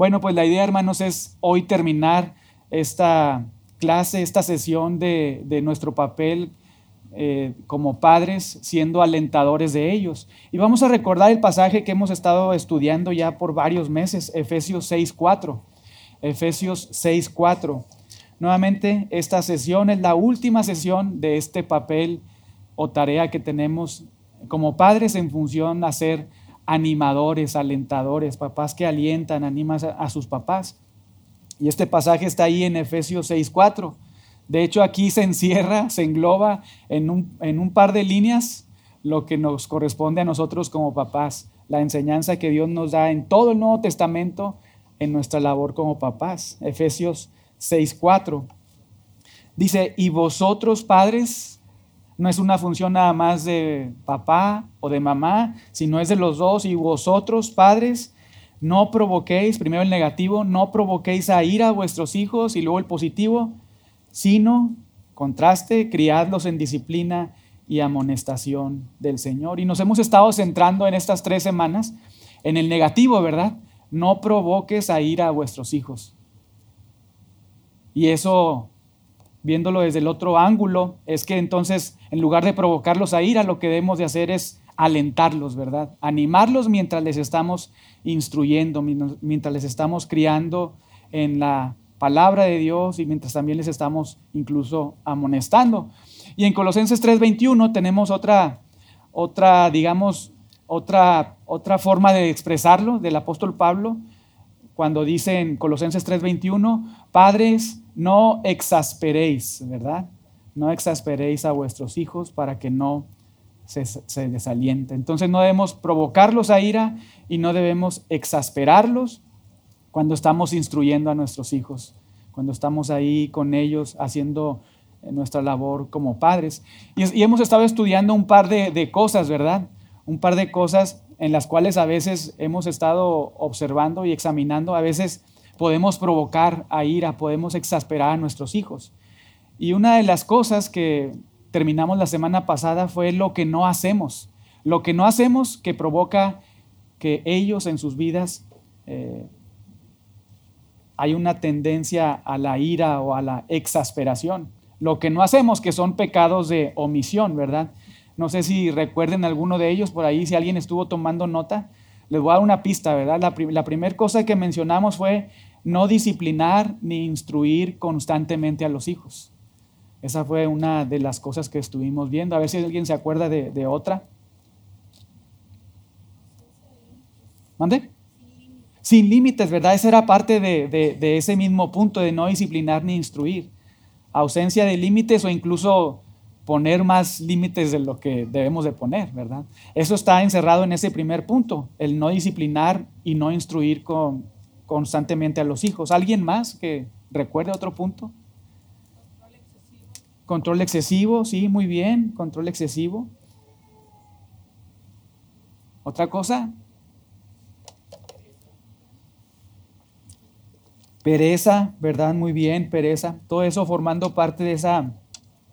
Bueno, pues la idea, hermanos, es hoy terminar esta clase, esta sesión de, nuestro papel eh, como padres, siendo alentadores de ellos. Y vamos a recordar el pasaje que hemos estado estudiando ya por varios meses, Efesios 6.4. Efesios 6.4. Nuevamente, esta sesión es la última sesión de este papel o tarea que tenemos como padres en función a ser animadores, alentadores, papás que alientan, animan a, sus papás. Y este pasaje está ahí en Efesios 6.4. De hecho, aquí se encierra, se engloba en un, en un par de líneas lo que nos corresponde a nosotros como papás, la enseñanza que Dios nos da en todo el Nuevo Testamento en nuestra labor como papás. Efesios 6.4. Dice, y vosotros padres, no es una función nada más de papá o de mamá, sino es de los dos. Y vosotros, padres, no provoquéis, primero el negativo, no provoquéis a ira a vuestros hijos y luego el positivo, sino, contraste, criadlos en disciplina y amonestación del Señor. Y nos hemos estado centrando en estas tres semanas en el negativo, ¿verdad? No provoques a ira a vuestros hijos. Y eso viéndolo desde el otro ángulo, es que entonces en lugar de provocarlos a ira, lo que debemos de hacer es alentarlos, ¿verdad? Animarlos mientras les estamos instruyendo, mientras les estamos criando en la palabra de Dios y mientras también les estamos incluso amonestando. Y en Colosenses 3:21 tenemos otra, otra, digamos, otra, otra forma de expresarlo del apóstol Pablo, cuando dice en Colosenses 3:21, padres, no exasperéis, ¿verdad? No exasperéis a vuestros hijos para que no se, se. Entonces no debemos provocarlos a ira y no debemos exasperarlos cuando estamos instruyendo a nuestros hijos, cuando estamos ahí con ellos haciendo eh, nuestra labor como padres. Y, hemos estado estudiando un par de cosas, ¿verdad? Un par de cosas en las cuales a veces hemos estado observando y examinando, a veces podemos provocar a ira, podemos exasperar a nuestros hijos. Y una de las cosas que terminamos la semana pasada fue lo que no hacemos. Lo que no hacemos que provoca que ellos en sus vidas eh, hay una tendencia a la ira o a la exasperación. Lo que no hacemos que son pecados de omisión, ¿verdad? No sé si recuerden alguno de ellos por ahí, si alguien estuvo tomando nota. Les voy a dar una pista, ¿verdad? La, la primera cosa que mencionamos fue no disciplinar ni instruir constantemente a los hijos. Esa fue una de las cosas que estuvimos viendo. A ver si alguien se acuerda de, otra. ¿Mande? Sin límites, ¿verdad? Esa era parte de, de, ese mismo punto de no disciplinar ni instruir. Ausencia de límites o incluso poner más límites de lo que debemos de poner, ¿verdad? Eso está encerrado en ese primer punto, el no disciplinar y no instruir con, constantemente a los hijos. ¿Alguien más que recuerde otro punto? Control excesivo. Control excesivo, sí, muy bien, control excesivo. ¿Otra cosa? Pereza, ¿verdad? Muy bien, pereza. Todo eso formando parte de, esa,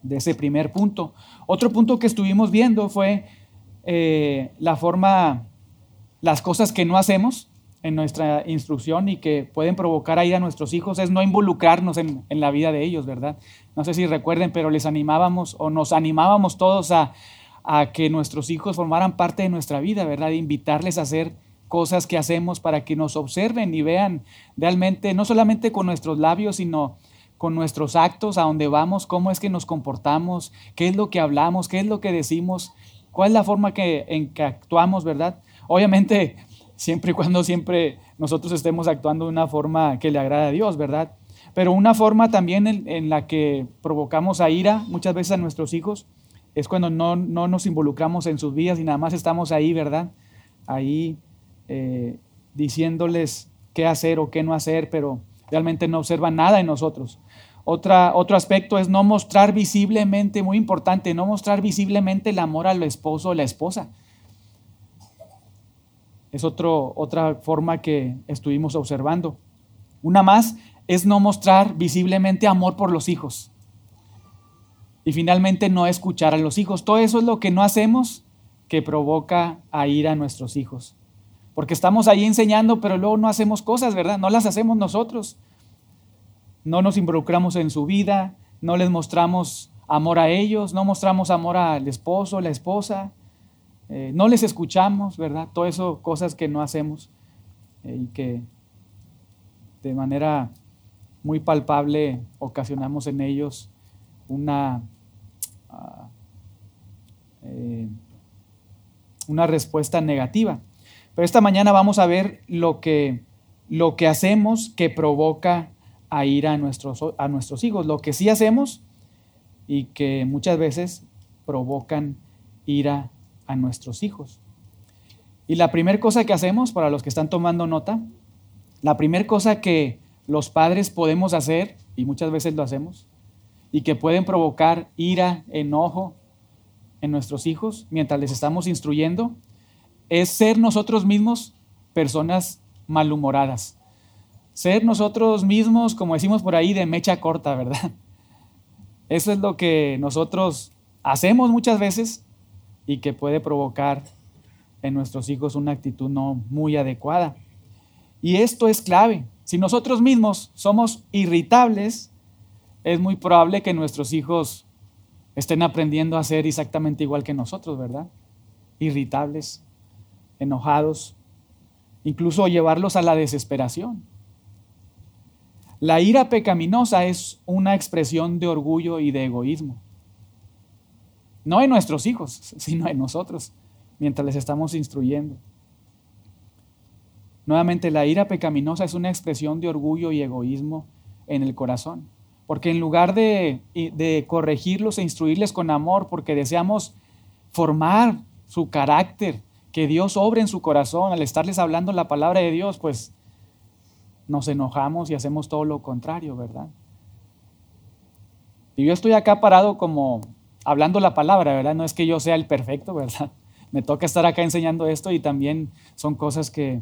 de ese primer punto. Otro punto que estuvimos viendo fue eh, la forma, las cosas que no hacemos, en nuestra instrucción y que pueden provocar ahí a nuestros hijos es no involucrarnos en, la vida de ellos, ¿verdad? No sé si recuerden, pero les animábamos o nos animábamos todos a, a que nuestros hijos formaran parte de nuestra vida, ¿verdad? invitarles a hacer cosas que hacemos para que nos observen y vean realmente, no solamente con nuestros labios, sino con nuestros actos, a dónde vamos, cómo es que nos comportamos, qué es lo que hablamos, qué es lo que decimos, cuál es la forma que, en que actuamos, ¿verdad? Obviamente siempre y cuando siempre nosotros estemos actuando de una forma que le agrada a Dios, ¿verdad? Pero una forma también en, la que provocamos a ira muchas veces a nuestros hijos es cuando no, nos involucramos en sus vidas y nada más estamos ahí, ¿verdad? Ahí eh, diciéndoles qué hacer o qué no hacer, pero realmente no observan nada en nosotros. Otra, otro aspecto es no mostrar visiblemente, muy importante, no mostrar visiblemente el amor al esposo o la esposa. Es otro, otra forma que estuvimos observando. Una más es no mostrar visiblemente amor por los hijos. Y finalmente no escuchar a los hijos. Todo eso es lo que no hacemos que provoca a ir a nuestros hijos. porque estamos ahí enseñando, pero luego no hacemos cosas, ¿verdad? No las hacemos nosotros. No nos involucramos en su vida, no les mostramos amor a ellos, no mostramos amor al esposo, la esposa, eh, no les escuchamos, ¿verdad? Todo eso, cosas que no hacemos eh, y que de manera muy palpable ocasionamos en ellos una, ah, eh, una respuesta negativa. Pero esta mañana vamos a ver lo que, lo que hacemos que provoca a ir a nuestros, a nuestros hijos, lo que sí hacemos y que muchas veces provocan ira a nuestros hijos. Y la primera cosa que hacemos, para los que están tomando nota, la primera cosa que los padres podemos hacer, y muchas veces lo hacemos, y que pueden provocar ira, enojo en nuestros hijos mientras les estamos instruyendo, es ser nosotros mismos personas malhumoradas. Ser nosotros mismos, como decimos por ahí, de mecha corta, ¿verdad? Eso es lo que nosotros hacemos muchas veces y que puede provocar en nuestros hijos una actitud no muy adecuada. Y esto es clave. Si nosotros mismos somos irritables, es muy probable que nuestros hijos estén aprendiendo a ser exactamente igual que nosotros, ¿verdad? Irritables, enojados, incluso llevarlos a la desesperación. La ira pecaminosa es una expresión de orgullo y de egoísmo. No en nuestros hijos, sino en nosotros, mientras les estamos instruyendo. Nuevamente, la ira pecaminosa es una expresión de orgullo y egoísmo en el corazón. Porque en lugar de, de corregirlos e instruirles con amor, porque deseamos formar su carácter, que Dios obre en su corazón al estarles hablando la palabra de Dios, pues nos enojamos y hacemos todo lo contrario, ¿verdad? Y yo estoy acá parado como hablando la palabra, ¿verdad? No es que yo sea el perfecto, ¿verdad? Me toca estar acá enseñando esto y también son cosas que,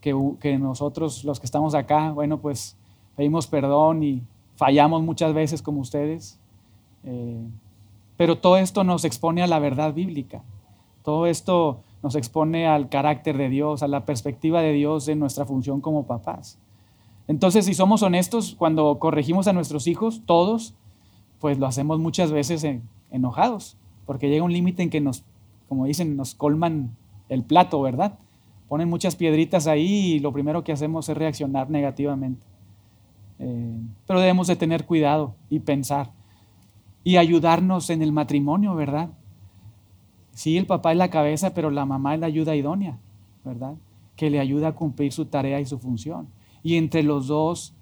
que, nosotros, los que estamos acá, bueno, pues pedimos perdón y fallamos muchas veces como ustedes. Eh, pero todo esto nos expone a la verdad bíblica. Todo esto nos expone al carácter de Dios, a la perspectiva de Dios en nuestra función como papás. Entonces, si somos honestos, cuando corregimos a nuestros hijos, todos, pues lo hacemos muchas veces enojados, porque llega un límite en que nos, como dicen, nos colman el plato, ¿verdad? Ponen muchas piedritas ahí y lo primero que hacemos es reaccionar negativamente. Eh, pero debemos de tener cuidado y pensar y ayudarnos en el matrimonio, ¿verdad? Sí, el papá es la cabeza, pero la mamá es la ayuda idónea, ¿verdad? Que le ayuda a cumplir su tarea y su función. Y entre los dos,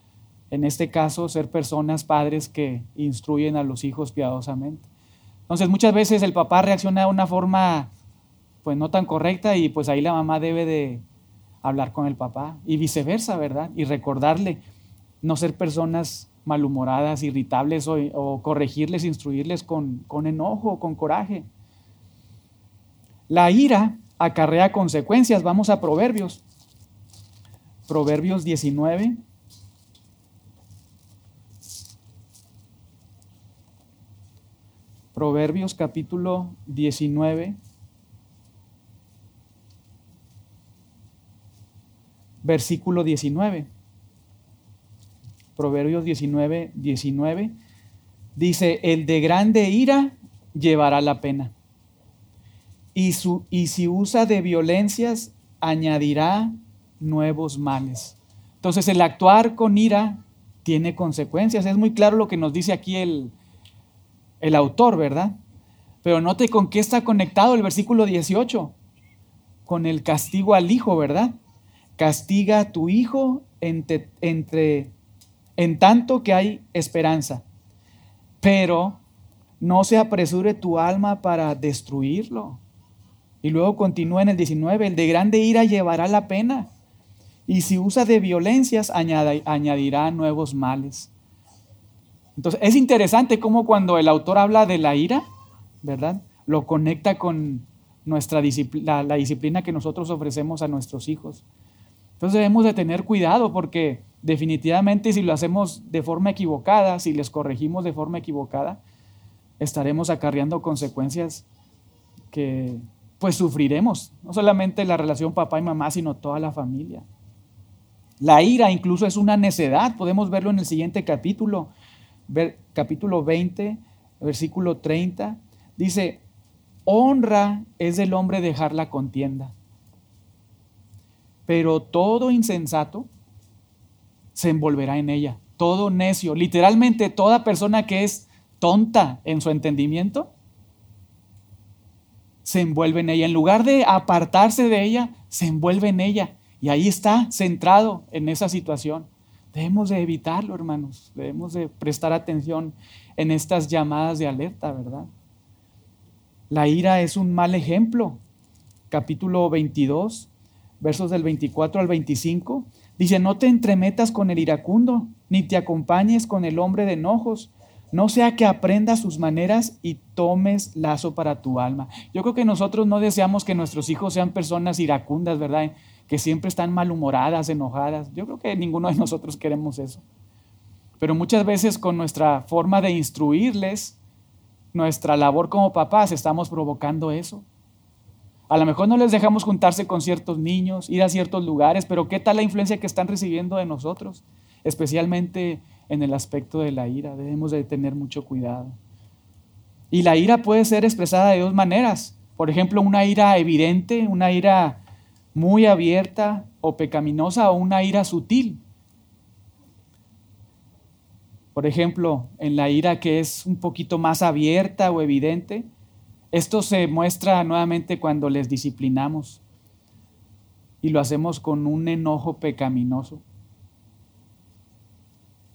en este caso, ser personas, padres que instruyen a los hijos piadosamente. Entonces, muchas veces el papá reacciona de una forma, pues no tan correcta y pues ahí la mamá debe de hablar con el papá y viceversa, ¿verdad? Y recordarle no ser personas malhumoradas, irritables o, corregirles, instruirles con, con enojo, con coraje. La ira acarrea consecuencias. Vamos a Proverbios. Proverbios 19. Proverbios capítulo 19. Versículo 19. Proverbios 19, 19. Dice, el de grande ira llevará la pena y, su, y si usa de violencias, añadirá nuevos males. Entonces el actuar con ira tiene consecuencias. Es muy claro lo que nos dice aquí el, el autor, ¿verdad? Pero note con qué está conectado el versículo 18. Con el castigo al hijo, ¿verdad? Castiga a tu hijo entre, en tanto que hay esperanza. Pero no se apresure tu alma para destruirlo. Y luego continúa en el 19, el de grande ira llevará la pena. Y si usa de violencias, añadirá nuevos males. Entonces, es interesante cómo cuando el autor habla de la ira, ¿verdad? Lo conecta con nuestra disciplina, la, disciplina que nosotros ofrecemos a nuestros hijos. Entonces debemos de tener cuidado porque definitivamente si lo hacemos de forma equivocada, si les corregimos de forma equivocada, estaremos acarreando consecuencias que pues sufriremos. No solamente la relación papá y mamá, sino toda la familia. La ira incluso es una necedad. Podemos verlo en el siguiente capítulo, capítulo 20, versículo 30. Dice, honra es del hombre dejar la contienda. Pero todo insensato se envolverá en ella. Todo necio, literalmente toda persona que es tonta en su entendimiento, se envuelve en ella. En lugar de apartarse de ella, se envuelve en ella. Y ahí está, centrado en esa situación. Debemos de evitarlo, hermanos. Debemos de prestar atención en estas llamadas de alerta, ¿verdad? La ira es un mal ejemplo. Capítulo 22, versos del 24 al 25. Dice, no te entremetas con el iracundo, ni te acompañes con el hombre de enojos, no sea que aprendas sus maneras y tomes lazo para tu alma. Yo creo que nosotros no deseamos que nuestros hijos sean personas iracundas, ¿verdad? Que siempre están malhumoradas, enojadas. Yo creo que ninguno de nosotros queremos eso. Pero muchas veces con nuestra forma de instruirles, nuestra labor como papás, estamos provocando eso. A lo mejor no les dejamos juntarse con ciertos niños, ir a ciertos lugares, pero ¿qué tal la influencia que están recibiendo de nosotros? Especialmente en el aspecto de la ira. Debemos de tener mucho cuidado. Y la ira puede ser expresada de dos maneras. Por ejemplo, una ira evidente, una ira muy abierta o pecaminosa o una ira sutil. Por ejemplo, en la ira que es un poquito más abierta o evidente, esto se muestra nuevamente cuando les disciplinamos y lo hacemos con un enojo pecaminoso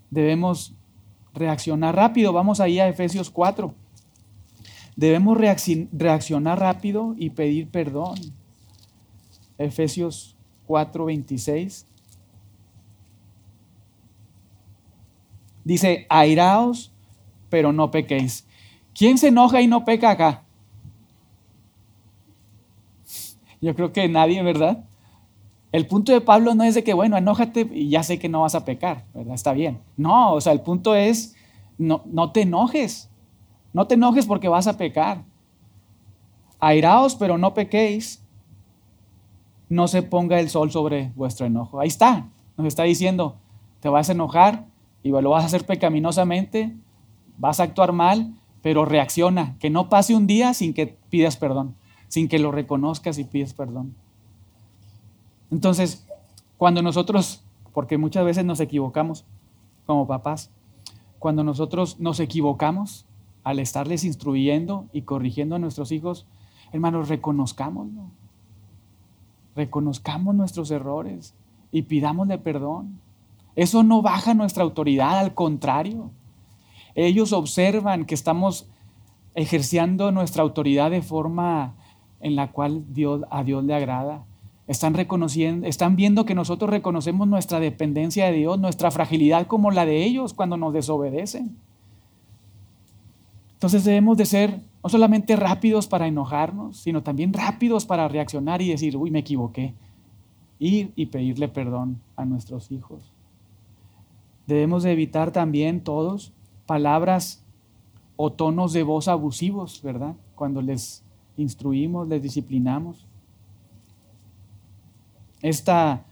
debemos reaccionar rápido. Vamos ahí a Efesios 4. Debemos reaccionar rápido y pedir perdón. Efesios 4, 26. Dice, airaos, pero no pequéis. ¿Quién se enoja y no peca acá? Yo creo que nadie, ¿verdad? El punto de Pablo no es de que, bueno, enójate y ya sé que no vas a pecar, ¿verdad? Está bien. No, o sea, el punto es, no, no te enojes. No te enojes porque vas a pecar. Airaos, pero no pequéis. No se ponga el sol sobre vuestro enojo. Ahí está. Nos está diciendo, te vas a enojar y lo vas a hacer pecaminosamente, vas a actuar mal, pero reacciona. Que no pase un día sin que pidas perdón, sin que lo reconozcas y pides perdón. Entonces, cuando nosotros, porque muchas veces nos equivocamos como papás, cuando nosotros nos equivocamos al estarles instruyendo y corrigiendo a nuestros hijos, hermanos, reconozcámoslo. Reconozcamos nuestros errores y pidámosle perdón. Eso no baja nuestra autoridad, al contrario. Ellos observan que estamos ejerciendo nuestra autoridad de forma en la cual a Dios le agrada. Están reconociendo, están viendo que nosotros reconocemos nuestra dependencia de Dios, nuestra fragilidad como la de ellos cuando nos desobedecen. Entonces debemos de ser no solamente rápidos para enojarnos, sino también rápidos para reaccionar y decir, uy, me equivoqué. Ir y pedirle perdón a nuestros hijos. Debemos de evitar también todos palabras o tonos de voz abusivos, ¿verdad? Cuando les instruimos, les disciplinamos. Esta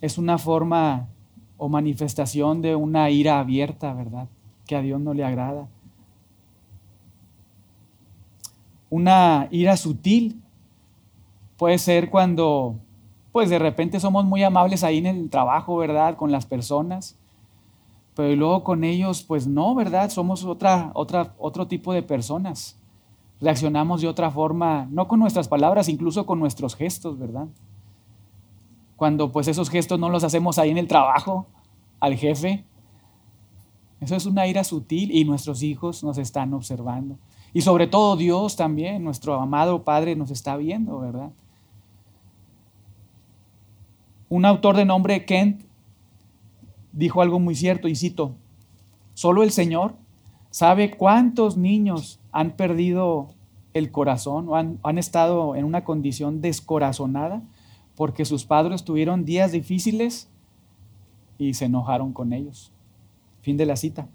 es una forma o manifestación de una ira abierta, ¿verdad? Que a Dios no le agrada. Una ira sutil puede ser cuando, pues de repente somos muy amables ahí en el trabajo, ¿verdad? Con las personas. Pero luego con ellos, pues no, ¿verdad? Somos otra, otra, otro tipo de personas. Reaccionamos de otra forma, no con nuestras palabras, incluso con nuestros gestos, ¿verdad? cuando pues esos gestos no los hacemos ahí en el trabajo al jefe. Eso es una ira sutil y nuestros hijos nos están observando. Y sobre todo Dios también, nuestro amado Padre, nos está viendo, ¿verdad? Un autor de nombre Kent dijo algo muy cierto y cito, solo el Señor sabe cuántos niños han perdido el corazón o han, han estado en una condición descorazonada porque sus padres tuvieron días difíciles y se enojaron con ellos. Fin de la cita.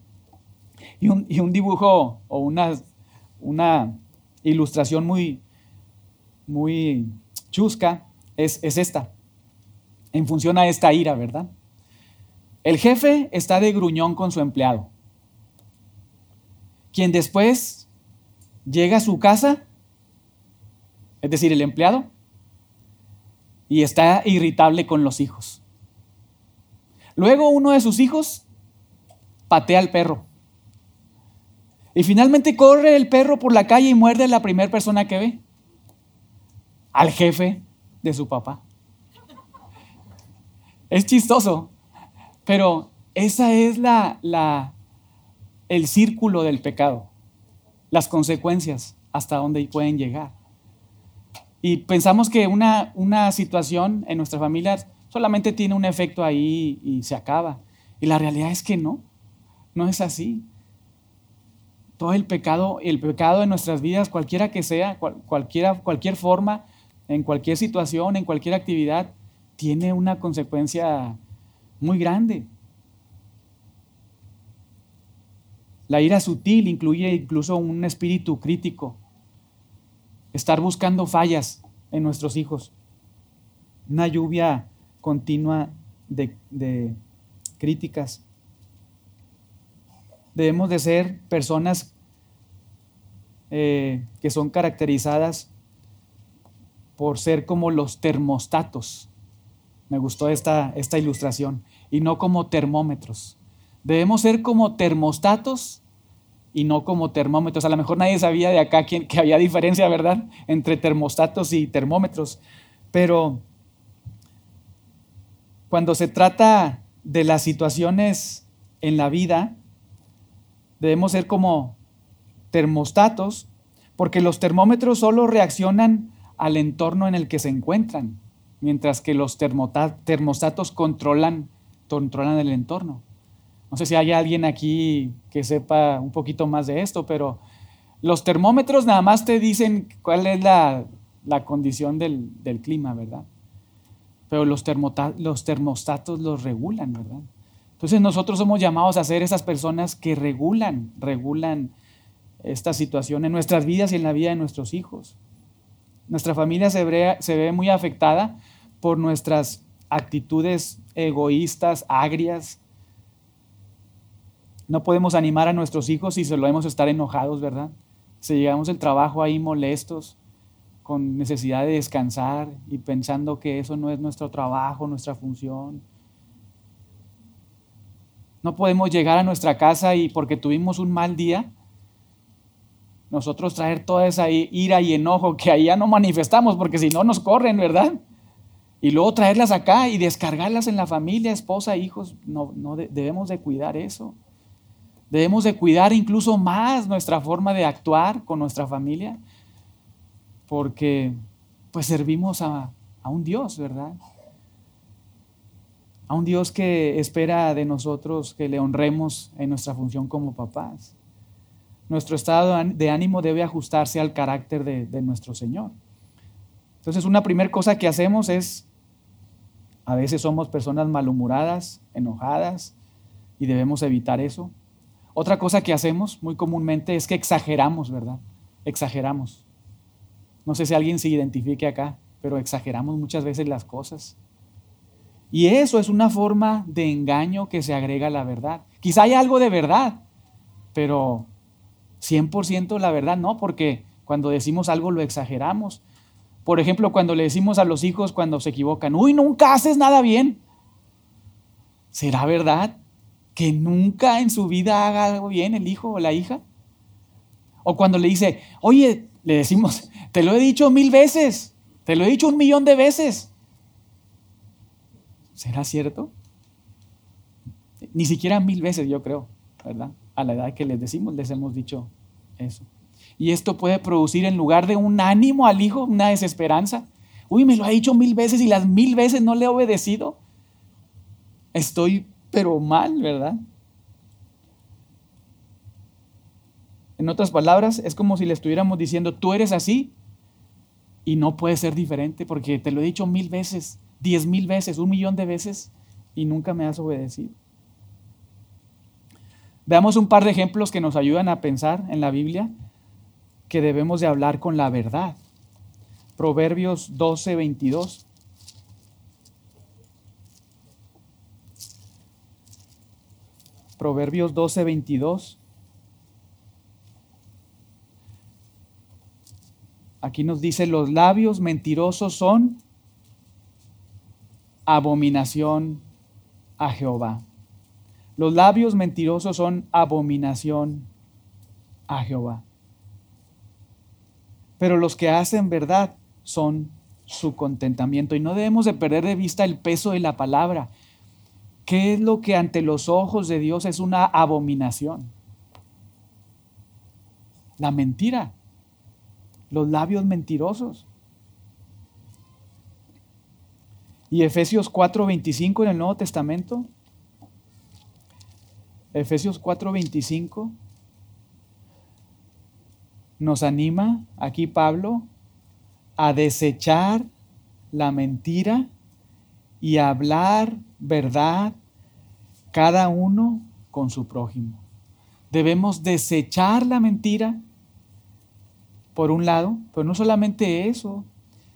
Y un, dibujo o una, una ilustración muy, muy chusca es, es esta, en función a esta ira, ¿verdad? El jefe está de gruñón con su empleado, quien después llega a su casa, es decir, el empleado, y está irritable con los hijos. Luego uno de sus hijos patea al perro. Y finalmente corre el perro por la calle y muerde a la primera persona que ve. Al jefe de su papá. Es chistoso, pero esa es la, la, el círculo del pecado, las consecuencias, hasta dónde pueden llegar. Y pensamos que una, una situación en nuestra familia solamente tiene un efecto ahí y se acaba. Y la realidad es que no, no es así. Todo el pecado, el pecado de nuestras vidas, cualquiera que sea, cualquiera, cualquier forma, en cualquier situación, en cualquier actividad, tiene una consecuencia muy grande. La ira sutil incluye incluso un espíritu crítico, estar buscando fallas en nuestros hijos, una lluvia continua de, críticas. Debemos de ser personas eh, que son caracterizadas por ser como los termostatos. Me gustó esta, esta ilustración. Y no como termómetros. Debemos ser como termostatos y no como termómetros. A lo mejor nadie sabía de acá que, que había diferencia, ¿verdad? Entre termostatos y termómetros. Pero cuando se trata de las situaciones en la vida, debemos ser como termostatos, porque los termómetros solo reaccionan al entorno en el que se encuentran, mientras que los termostatos controlan, controlan el entorno. No sé si hay alguien aquí que sepa un poquito más de esto, pero los termómetros nada más te dicen cuál es la, condición del, del clima, ¿verdad? pero los, los termostatos los regulan, ¿verdad? Entonces nosotros somos llamados a ser esas personas que regulan, regulan esta situación en nuestras vidas y en la vida de nuestros hijos. Nuestra familia se ve, se ve muy afectada por nuestras actitudes egoístas, agrias. No podemos animar a nuestros hijos si solo hemos estar enojados, ¿verdad? Si llegamos el trabajo ahí molestos, con necesidad de descansar y pensando que eso no es nuestro trabajo, nuestra función. No podemos llegar a nuestra casa y porque tuvimos un mal día, nosotros traer toda esa ira y enojo que allá no manifestamos, porque si no nos corren, ¿verdad? Y luego traerlas acá y descargarlas en la familia, esposa, hijos, no, no debemos de cuidar eso. Debemos de cuidar incluso más nuestra forma de actuar con nuestra familia porque pues servimos a, un Dios, ¿verdad? A un Dios que espera de nosotros que le honremos en nuestra función como papás. Nuestro estado de ánimo debe ajustarse al carácter de, nuestro Señor. Entonces, una primera cosa que hacemos es, a veces somos personas malhumoradas, enojadas, y debemos evitar eso. Otra cosa que hacemos muy comúnmente es que exageramos, ¿verdad? Exageramos. No sé si alguien se identifique acá, pero exageramos muchas veces las cosas. Y eso es una forma de engaño que se agrega a la verdad. Quizá hay algo de verdad, pero 100% la verdad no, porque cuando decimos algo lo exageramos. Por ejemplo, cuando le decimos a los hijos cuando se equivocan, uy, nunca haces nada bien. ¿Será verdad que nunca en su vida haga algo bien el hijo o la hija? O cuando le dice, oye, le decimos, te lo he dicho mil veces, te lo he dicho un millón de veces. ¿Será cierto? Ni siquiera mil veces, yo creo, ¿verdad? A la edad que les decimos, les hemos dicho eso. Y esto puede producir en lugar de un ánimo al hijo, una desesperanza. Uy, me lo ha dicho mil veces y las mil veces no le he obedecido. Estoy pero mal, ¿verdad? En otras palabras, es como si le estuviéramos diciendo, tú eres así y no puede ser diferente porque te lo he dicho mil veces, diez mil veces, un millón de veces y nunca me has obedecido. Veamos un par de ejemplos que nos ayudan a pensar en la Biblia que debemos de hablar con la verdad. Proverbios 12, 22. Proverbios 12, 22. Aquí nos dice, los labios mentirosos son abominación a Jehová. Los labios mentirosos son abominación a Jehová. Pero los que hacen verdad son su contentamiento. Y no debemos de perder de vista el peso de la palabra. ¿Qué es lo que ante los ojos de Dios es una abominación? La mentira, los labios mentirosos. Y Efesios 4:25 en el Nuevo Testamento. Efesios 4:25 nos anima aquí Pablo a desechar la mentira y a hablar verdad cada uno con su prójimo. Debemos desechar la mentira, por un lado, pero no solamente eso,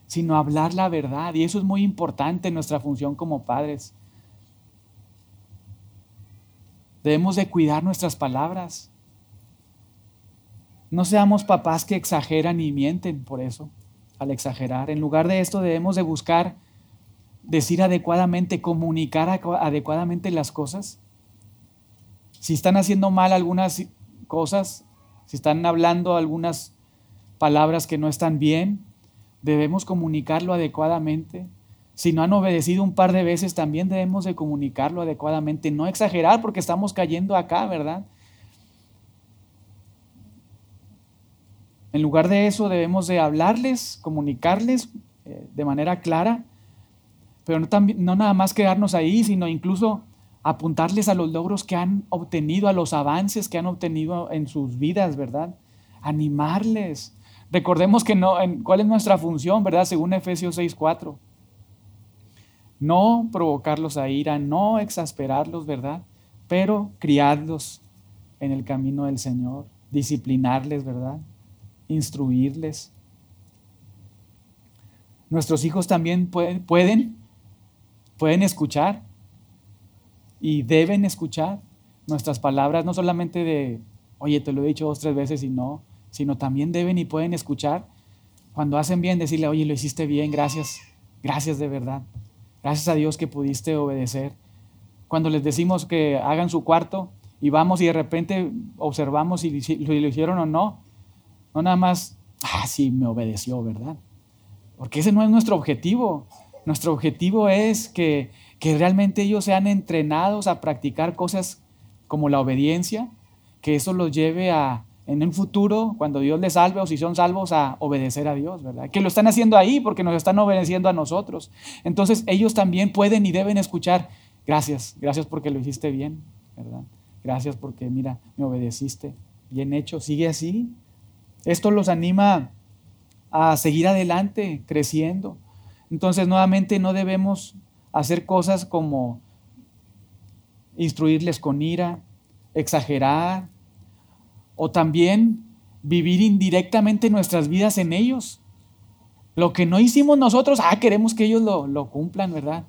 sino hablar la verdad. Y eso es muy importante en nuestra función como padres. Debemos de cuidar nuestras palabras. No seamos papás que exageran y mienten por eso, al exagerar. En lugar de esto debemos de buscar decir adecuadamente, comunicar adecuadamente las cosas. Si están haciendo mal algunas cosas, si están hablando algunas palabras que no están bien, debemos comunicarlo adecuadamente. Si no han obedecido un par de veces, también debemos de comunicarlo adecuadamente. No exagerar porque estamos cayendo acá, ¿verdad? En lugar de eso, debemos de hablarles, comunicarles eh, de manera clara pero no, no nada más quedarnos ahí, sino incluso apuntarles a los logros que han obtenido, a los avances que han obtenido en sus vidas, ¿verdad? Animarles. Recordemos que no, cuál es nuestra función, ¿verdad? Según Efesios 6:4. No provocarlos a ira, no exasperarlos, ¿verdad? Pero criarlos en el camino del Señor, disciplinarles, ¿verdad? Instruirles. Nuestros hijos también pueden, pueden escuchar y deben escuchar nuestras palabras, no solamente de, oye, te lo he dicho dos, tres veces y no, sino también deben y pueden escuchar cuando hacen bien, decirle, oye, lo hiciste bien, gracias, gracias de verdad, gracias a Dios que pudiste obedecer. Cuando les decimos que hagan su cuarto y vamos y de repente observamos si lo hicieron o no, no nada más, ah, sí, me obedeció, ¿verdad? Porque ese no es nuestro objetivo. Nuestro objetivo es que, realmente ellos sean entrenados a practicar cosas como la obediencia, que eso los lleve a, en un futuro, cuando Dios les salve o si son salvos, a obedecer a Dios, ¿verdad? Que lo están haciendo ahí porque nos están obedeciendo a nosotros. Entonces ellos también pueden y deben escuchar, gracias, gracias porque lo hiciste bien, ¿verdad? Gracias porque, mira, me obedeciste, bien hecho, sigue así. Esto los anima a seguir adelante, creciendo. Entonces, nuevamente, no debemos hacer cosas como instruirles con ira, exagerar, o también vivir indirectamente nuestras vidas en ellos. Lo que no hicimos nosotros, ah, queremos que ellos lo, lo cumplan, ¿verdad?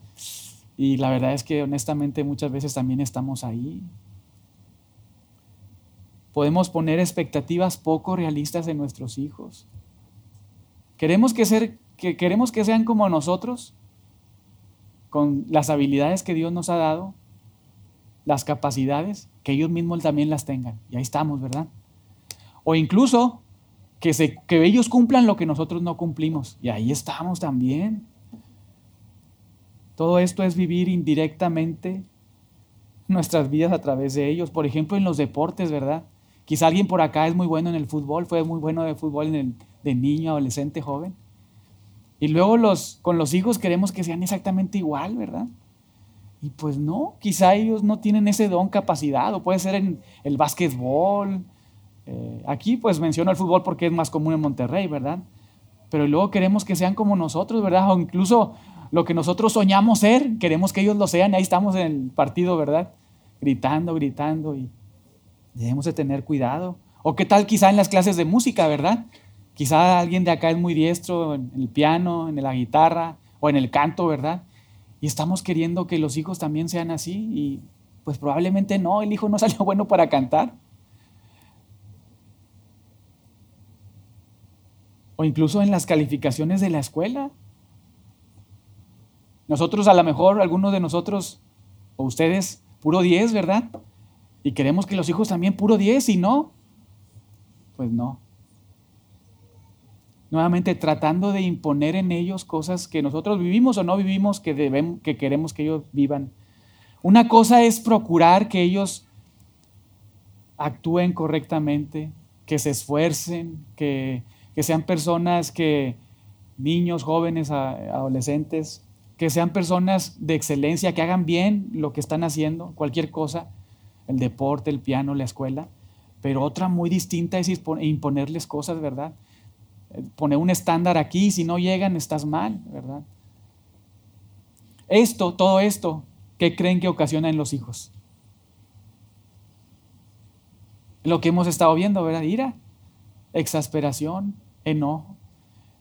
Y la verdad es que honestamente muchas veces también estamos ahí. Podemos poner expectativas poco realistas en nuestros hijos. Queremos que ser que queremos que sean como nosotros, con las habilidades que Dios nos ha dado, las capacidades, que ellos mismos también las tengan. Y ahí estamos, ¿verdad? O incluso que, se, que ellos cumplan lo que nosotros no cumplimos. Y ahí estamos también. Todo esto es vivir indirectamente nuestras vidas a través de ellos. Por ejemplo, en los deportes, ¿verdad? Quizá alguien por acá es muy bueno en el fútbol, fue muy bueno de fútbol en el, de niño, adolescente, joven. Y luego los, con los hijos queremos que sean exactamente igual, ¿verdad? Y pues no, quizá ellos no tienen ese don capacidad, o puede ser en el básquetbol. Eh, aquí pues menciono el fútbol porque es más común en Monterrey, ¿verdad? Pero luego queremos que sean como nosotros, ¿verdad? O incluso lo que nosotros soñamos ser, queremos que ellos lo sean, y ahí estamos en el partido, ¿verdad? Gritando, gritando, y debemos de tener cuidado. O qué tal quizá en las clases de música, ¿verdad? Quizá alguien de acá es muy diestro en el piano, en la guitarra o en el canto, ¿verdad? Estamos queriendo que los hijos también sean así y pues probablemente no, el hijo no salió bueno para cantar. O incluso en las calificaciones de la escuela. Nosotros a lo mejor, algunos de nosotros, o ustedes, puro 10, ¿verdad? Y queremos que los hijos también puro 10 y no. Pues no. Nuevamente tratando de imponer en ellos cosas que nosotros vivimos o no vivimos que, debemos, que queremos que ellos vivan. Una cosa es procurar que ellos actúen correctamente, que se esfuercen, que, que sean personas que, niños, jóvenes, adolescentes, que sean personas de excelencia, que hagan bien lo que están haciendo, cualquier cosa, el deporte, el piano, la escuela. Pero otra muy distinta es imponerles cosas, ¿verdad? Poner un estándar aquí, si no llegan, estás mal, ¿verdad? Esto, todo esto, ¿qué creen que ocasiona en los hijos? Lo que hemos estado viendo, ¿verdad? Ira, exasperación, enojo,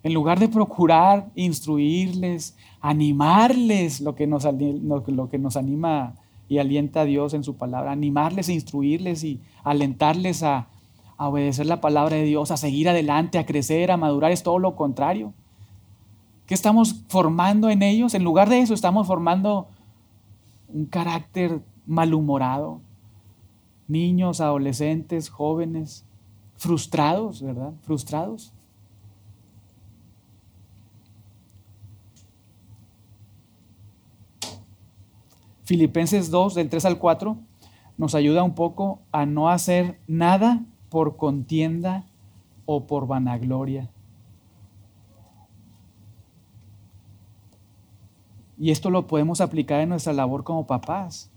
en lugar de procurar instruirles, animarles, lo que nos, lo que nos anima y alienta a Dios en su palabra, animarles instruirles y alentarles a, a obedecer la palabra de Dios, a seguir adelante, a crecer, a madurar, es todo lo contrario. ¿Qué estamos formando en ellos? En lugar de eso, estamos formando un carácter malhumorado. Niños, adolescentes, jóvenes, frustrados, ¿verdad? Frustrados. Filipenses 2, del 3 al 4, nos ayuda un poco a no hacer nada por contienda o por vanagloria. Y esto lo podemos aplicar en nuestra labor como papás.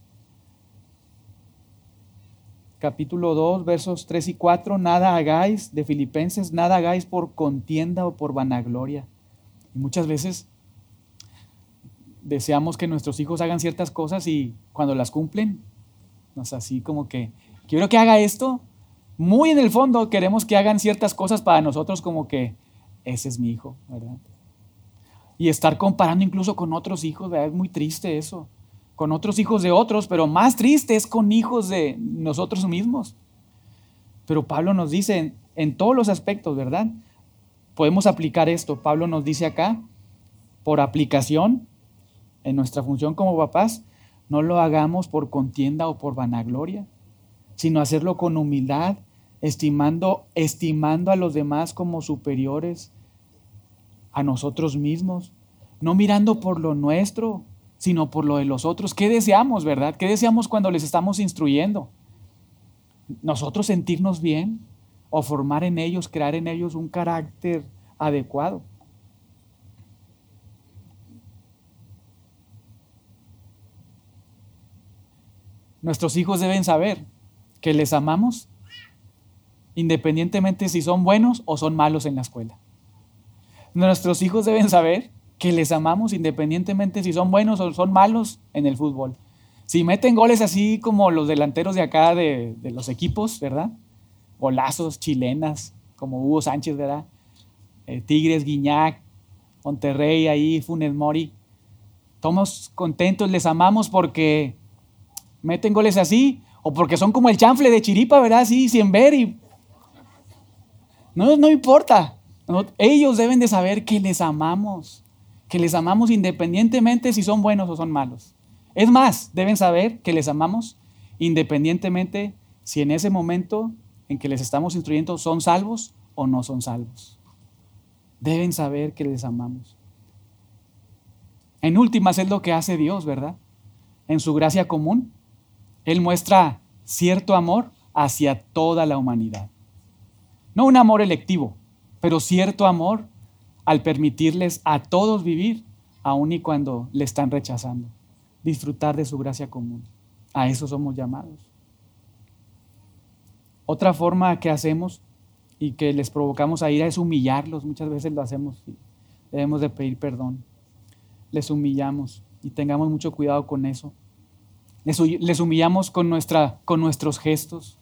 Capítulo 2, versos 3 y 4, nada hagáis de Filipenses, nada hagáis por contienda o por vanagloria. Y muchas veces deseamos que nuestros hijos hagan ciertas cosas y cuando las cumplen, nos así como que, quiero que haga esto, muy en el fondo queremos que hagan ciertas cosas para nosotros como que ese es mi hijo, ¿verdad? Y estar comparando incluso con otros hijos, ¿verdad? Es muy triste eso. Con otros hijos de otros, pero más triste es con hijos de nosotros mismos. Pero Pablo nos dice en, en todos los aspectos, ¿verdad? Podemos aplicar esto. Pablo nos dice acá, por aplicación, en nuestra función como papás, no lo hagamos por contienda o por vanagloria, sino hacerlo con humildad, estimando, estimando a los demás como superiores a nosotros mismos, no mirando por lo nuestro, sino por lo de los otros. ¿Qué deseamos, verdad? ¿Qué deseamos cuando les estamos instruyendo? Nosotros sentirnos bien o formar en ellos, crear en ellos un carácter adecuado. Nuestros hijos deben saber que les amamos independientemente si son buenos o son malos en la escuela. Nuestros hijos deben saber que les amamos independientemente si son buenos o son malos en el fútbol. Si meten goles así como los delanteros de acá de, los equipos, ¿verdad? Golazos, chilenas, como Hugo Sánchez, ¿verdad? Eh, Tigres, Guiñac, Monterrey, ahí, Funes Mori. Estamos contentos, les amamos porque meten goles así, o porque son como el chanfle de Chiripa, ¿verdad? Así, sin ver y... No, no importa. ellos deben de saber que les amamos, que les amamos independientemente si son buenos o son malos. Es más, deben saber que les amamos independientemente si en ese momento en que les estamos instruyendo son salvos o no son salvos. Deben saber que les amamos. En últimas es lo que hace Dios, ¿verdad? En su gracia común, él muestra cierto amor hacia toda la humanidad. No un amor electivo, pero cierto amor al permitirles a todos vivir, aun y cuando le están rechazando. Disfrutar de su gracia común. A eso somos llamados. Otra forma que hacemos y que les provocamos a ir es humillarlos. Muchas veces lo hacemos. Debemos de pedir perdón. Les humillamos y tengamos mucho cuidado con eso. Les, humillamos con, nuestra, con nuestros gestos,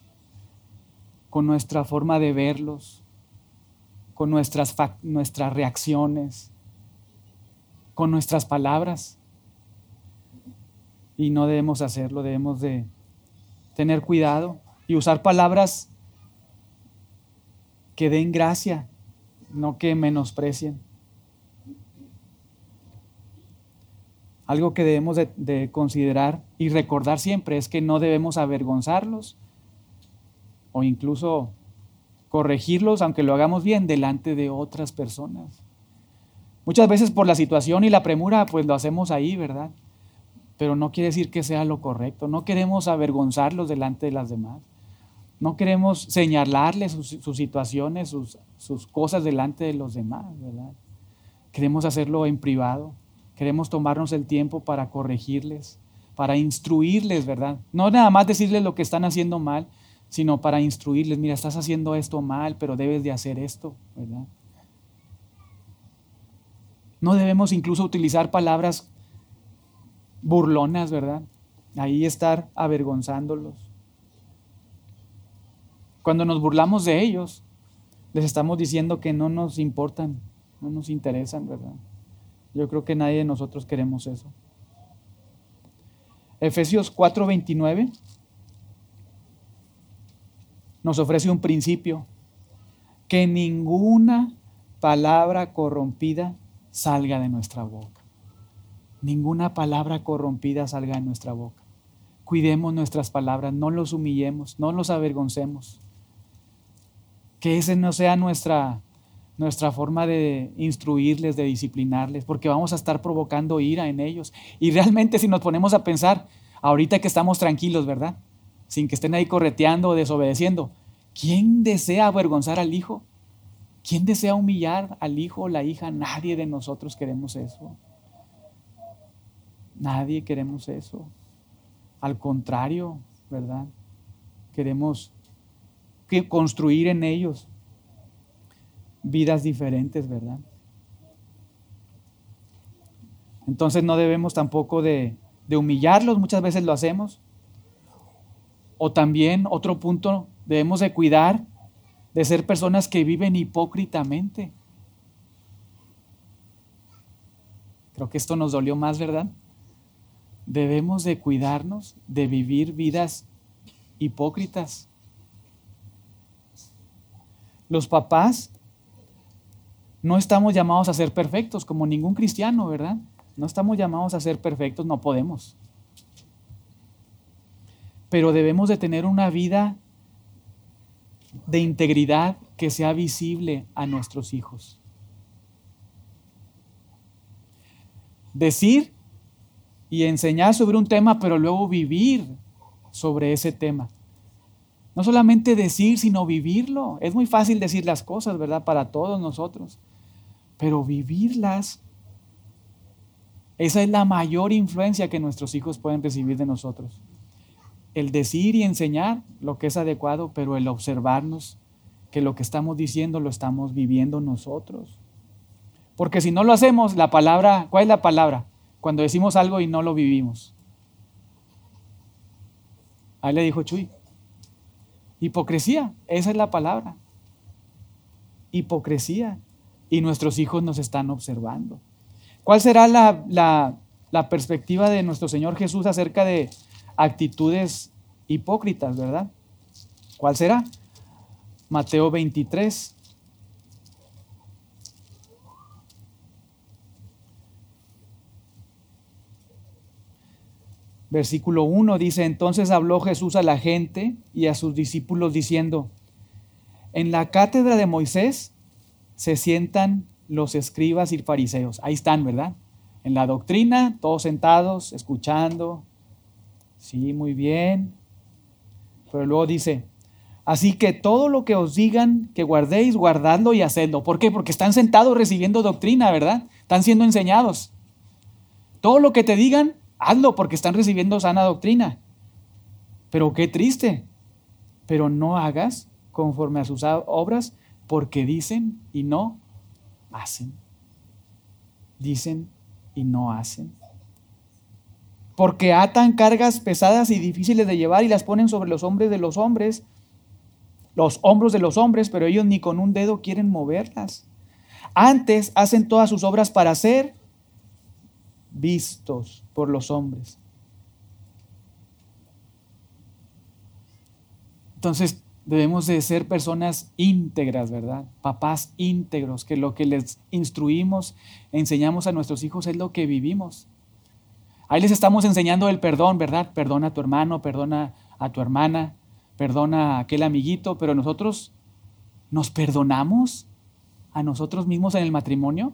con nuestra forma de verlos, con nuestras, nuestras reacciones, con nuestras palabras. Y no debemos hacerlo, debemos de tener cuidado y usar palabras que den gracia, no que menosprecien. Algo que debemos de, considerar y recordar siempre es que no debemos avergonzarlos o incluso corregirlos, aunque lo hagamos bien, delante de otras personas. Muchas veces por la situación y la premura, pues lo hacemos ahí, ¿verdad? Pero no quiere decir que sea lo correcto. No queremos avergonzarlos delante de las demás. No queremos señalarles sus, situaciones, sus, sus, cosas delante de los demás, ¿verdad? Queremos hacerlo en privado. Queremos tomarnos el tiempo para corregirles, para instruirles, ¿verdad? No nada más decirles lo que están haciendo mal, sino para instruirles, mira, estás haciendo esto mal, pero debes de hacer esto, ¿verdad? No debemos incluso utilizar palabras burlonas, ¿verdad? Ahí estar avergonzándolos. Cuando nos burlamos de ellos, les estamos diciendo que no nos importan, no nos interesan, ¿verdad? Yo creo que nadie de nosotros queremos eso. Efesios 4:29 nos ofrece un principio, que ninguna palabra corrompida salga de nuestra boca. Ninguna palabra corrompida salga de nuestra boca. Cuidemos nuestras palabras, no los humillemos, no los avergoncemos. Que ese no sea nuestra, nuestra forma de instruirles, de disciplinarles, porque vamos a estar provocando ira en ellos. Y realmente si nos ponemos a pensar, ahorita que estamos tranquilos, ¿verdad? Sin que estén ahí correteando o desobedeciendo, ¿quién desea avergonzar al hijo? ¿Quién desea humillar al hijo o la hija? Nadie de nosotros queremos eso. Nadie queremos eso. Al contrario, ¿verdad? Queremos que construir en ellos vidas diferentes, ¿verdad? Entonces no debemos tampoco de, de, humillarlos, muchas veces lo hacemos. O también, otro punto, debemos de cuidar de ser personas que viven hipócritamente. Creo que esto nos dolió más, ¿verdad? Debemos de cuidarnos de vivir vidas hipócritas. Los papás no estamos llamados a ser perfectos, como ningún cristiano, ¿verdad? No estamos llamados a ser perfectos, no podemos. Pero debemos de tener una vida de integridad que sea visible a nuestros hijos. Decir y enseñar sobre un tema, pero luego vivir sobre ese tema. No solamente decir, sino vivirlo. Es muy fácil decir las cosas, ¿verdad? Para todos nosotros. Pero vivirlas, esa es la mayor influencia que nuestros hijos pueden recibir de nosotros. El decir y enseñar lo que es adecuado, pero el observarnos que lo que estamos diciendo lo estamos viviendo nosotros. Porque si no lo hacemos, la palabra, ¿cuál es la palabra? Cuando decimos algo y no lo vivimos. Ahí le dijo Chuy, Hipocresía, esa es la palabra. Hipocresía. Y nuestros hijos nos están observando. ¿Cuál será la, perspectiva de nuestro Señor Jesús acerca de actitudes hipócritas, verdad? ¿Cuál será? Mateo 23, Versículo 1 dice, entonces habló Jesús a la gente y a sus discípulos diciendo, en la cátedra de Moisés se sientan los escribas y fariseos. Ahí están, ¿verdad? En la doctrina, todos sentados, escuchando. Sí, muy bien. Pero luego dice, así que todo lo que os digan que guardéis, guardadlo y hacedlo. ¿Por qué? Porque están sentados recibiendo doctrina, ¿verdad? Están siendo enseñados. Todo lo que te digan, hazlo porque están recibiendo sana doctrina. Pero qué triste. Pero no hagas conforme a sus obras porque dicen y no hacen. Dicen y no hacen. Porque atan cargas pesadas y difíciles de llevar y las ponen sobre los hombres de los hombres, los hombros de los hombres, pero ellos ni con un dedo quieren moverlas. Antes hacen todas sus obras para ser vistos por los hombres. Entonces debemos de ser personas íntegras, ¿verdad? Papás íntegros, que lo que les instruimos, enseñamos a nuestros hijos es lo que vivimos. Ahí les estamos enseñando el perdón, ¿verdad? Perdona a tu hermano, perdona a tu hermana, perdona a aquel amiguito, pero nosotros nos perdonamos a nosotros mismos en el matrimonio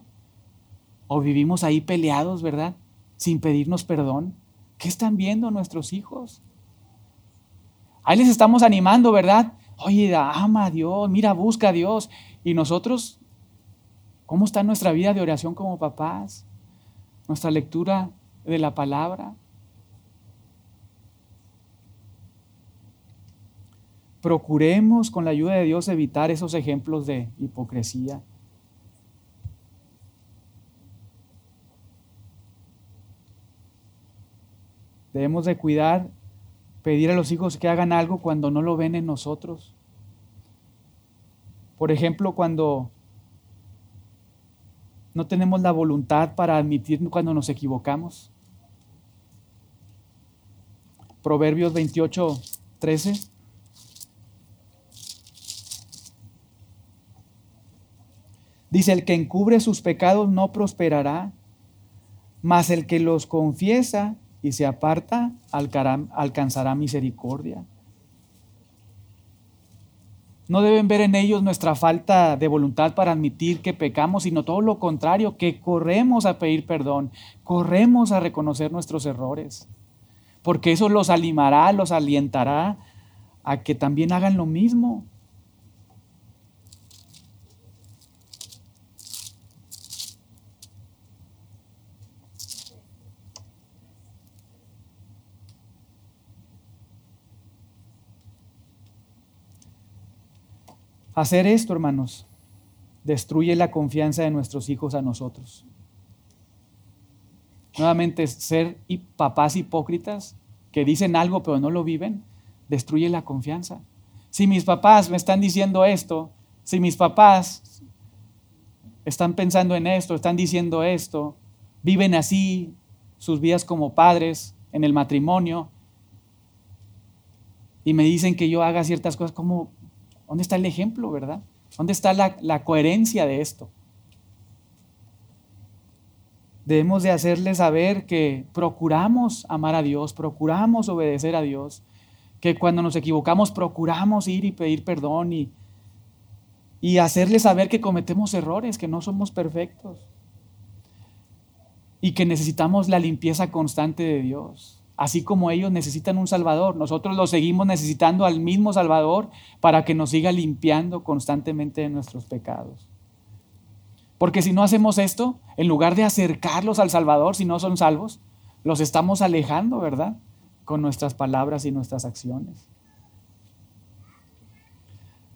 o vivimos ahí peleados, ¿verdad? Sin pedirnos perdón. ¿Qué están viendo nuestros hijos? Ahí les estamos animando, ¿verdad? Oye, ama a Dios, mira, busca a Dios. Y nosotros, ¿cómo está nuestra vida de oración como papás? Nuestra lectura de la palabra. Procuremos con la ayuda de Dios evitar esos ejemplos de hipocresía. Debemos de cuidar, pedir a los hijos que hagan algo cuando no lo ven en nosotros. Por ejemplo, cuando no tenemos la voluntad para admitir cuando nos equivocamos. Proverbios 28, 13. Dice, el que encubre sus pecados no prosperará, mas el que los confiesa y se aparta alcanzará misericordia. No deben ver en ellos nuestra falta de voluntad para admitir que pecamos, sino todo lo contrario, que corremos a pedir perdón, corremos a reconocer nuestros errores, porque eso los animará, los alientará a que también hagan lo mismo. Hacer esto, hermanos, destruye la confianza de nuestros hijos a nosotros. Nuevamente, ser papás hipócritas que dicen algo pero no lo viven, destruye la confianza. Si mis papás me están diciendo esto, si mis papás están pensando en esto, están diciendo esto, viven así sus vidas como padres en el matrimonio, y me dicen que yo haga ciertas cosas, ¿cómo, ¿Dónde está el ejemplo, verdad? ¿Dónde está la, coherencia de esto? Debemos de hacerles saber que procuramos amar a Dios, procuramos obedecer a Dios, que cuando nos equivocamos procuramos ir y pedir perdón y, y hacerles saber que cometemos errores, que no somos perfectos y que necesitamos la limpieza constante de Dios. Así como ellos necesitan un Salvador, nosotros lo seguimos necesitando al mismo Salvador para que nos siga limpiando constantemente de nuestros pecados. Porque si no hacemos esto, en lugar de acercarlos al Salvador, si no son salvos, los estamos alejando, ¿verdad? Con nuestras palabras y nuestras acciones.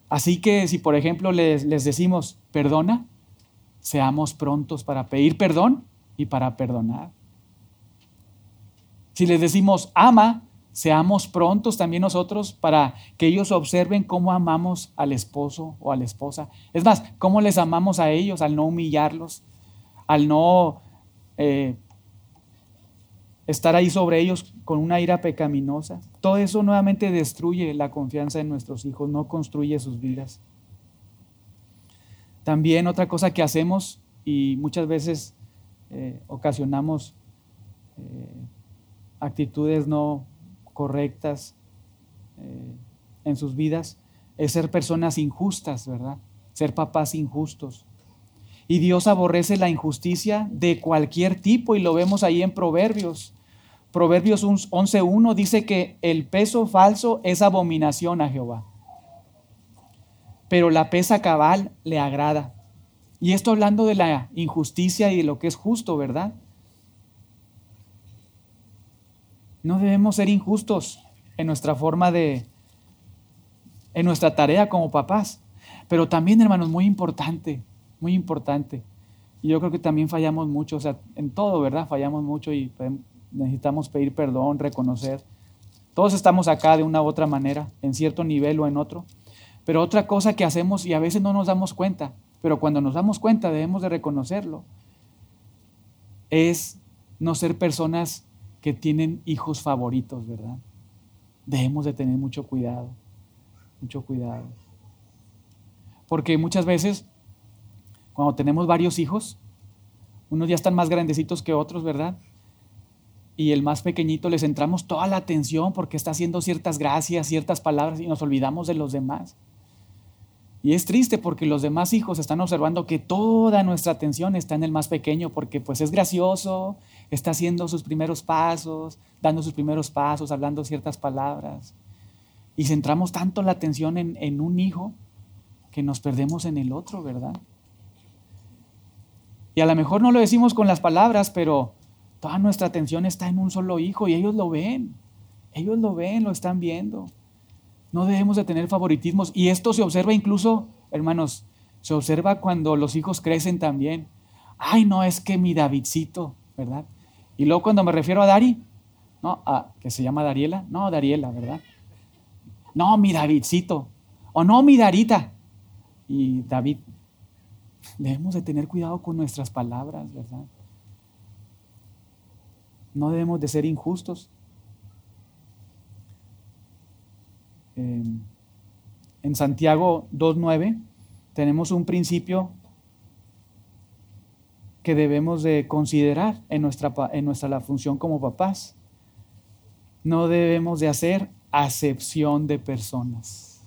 Así que si por ejemplo les, les decimos, perdona, seamos prontos para pedir perdón y para perdonar. Si les decimos ama, seamos prontos también nosotros para que ellos observen cómo amamos al esposo o a la esposa. Es más, cómo les amamos a ellos al no humillarlos, al no eh, estar ahí sobre ellos con una ira pecaminosa. Todo eso nuevamente destruye la confianza en nuestros hijos, no construye sus vidas. También otra cosa que hacemos y muchas veces eh, ocasionamos eh, actitudes no correctas eh, en sus vidas, es ser personas injustas, ¿verdad? Ser papás injustos. Y Dios aborrece la injusticia de cualquier tipo y lo vemos ahí en Proverbios. Proverbios 11.1 dice que el peso falso es abominación a Jehová, pero la pesa cabal le agrada. Y esto hablando de la injusticia y de lo que es justo, ¿verdad? No debemos ser injustos en nuestra forma de, en nuestra tarea como papás. Pero también, hermanos, muy importante, muy importante. Y yo creo que también fallamos mucho, o sea, en todo, ¿verdad? Fallamos mucho y necesitamos pedir perdón, reconocer. Todos estamos acá de una u otra manera, en cierto nivel o en otro. Pero otra cosa que hacemos y a veces no nos damos cuenta, pero cuando nos damos cuenta debemos de reconocerlo, es no ser personas que tienen hijos favoritos, ¿verdad? Debemos de tener mucho cuidado, mucho cuidado. Porque muchas veces, cuando tenemos varios hijos, unos ya están más grandecitos que otros, ¿verdad? Y el más pequeñito les centramos toda la atención porque está haciendo ciertas gracias, ciertas palabras y nos olvidamos de los demás. Y es triste porque los demás hijos están observando que toda nuestra atención está en el más pequeño porque pues es gracioso, está haciendo sus primeros pasos, dando sus primeros pasos, hablando ciertas palabras. Y centramos tanto la atención en, un hijo que nos perdemos en el otro, ¿verdad? Y a lo mejor no lo decimos con las palabras, pero toda nuestra atención está en un solo hijo y ellos lo ven, ellos lo ven, lo están viendo. No debemos de tener favoritismos. Y esto se observa incluso, hermanos, se observa cuando los hijos crecen también. Ay, no, es que mi Davidcito, ¿verdad? Y luego cuando me refiero a Dari, no, a, que se llama Dariela, no, Dariela, ¿verdad? No, mi Davidcito. O no, mi Darita. Y David, debemos de tener cuidado con nuestras palabras, ¿verdad? No debemos de ser injustos. en Santiago 2.9 tenemos un principio que debemos de considerar en nuestra, en nuestra la función como papás. No debemos de hacer acepción de personas.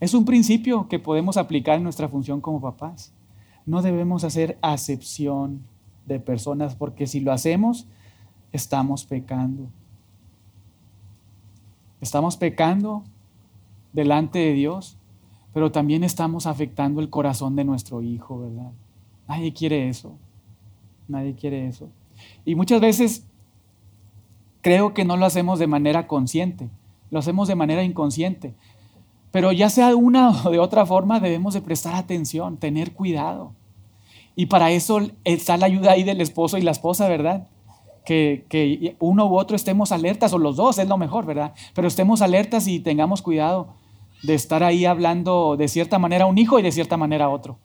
Es un principio que podemos aplicar en nuestra función como papás. No debemos hacer acepción de personas porque si lo hacemos, estamos pecando. Estamos pecando delante de Dios, pero también estamos afectando el corazón de nuestro hijo, ¿verdad? Nadie quiere eso. Nadie quiere eso. Y muchas veces creo que no lo hacemos de manera consciente, lo hacemos de manera inconsciente. Pero ya sea de una o de otra forma, debemos de prestar atención, tener cuidado. Y para eso está la ayuda ahí del esposo y la esposa, ¿verdad? que, uno u otro estemos alertas, o los dos es lo mejor, ¿verdad? Pero estemos alertas y tengamos cuidado de estar ahí hablando de cierta manera a un hijo y de cierta manera a otro,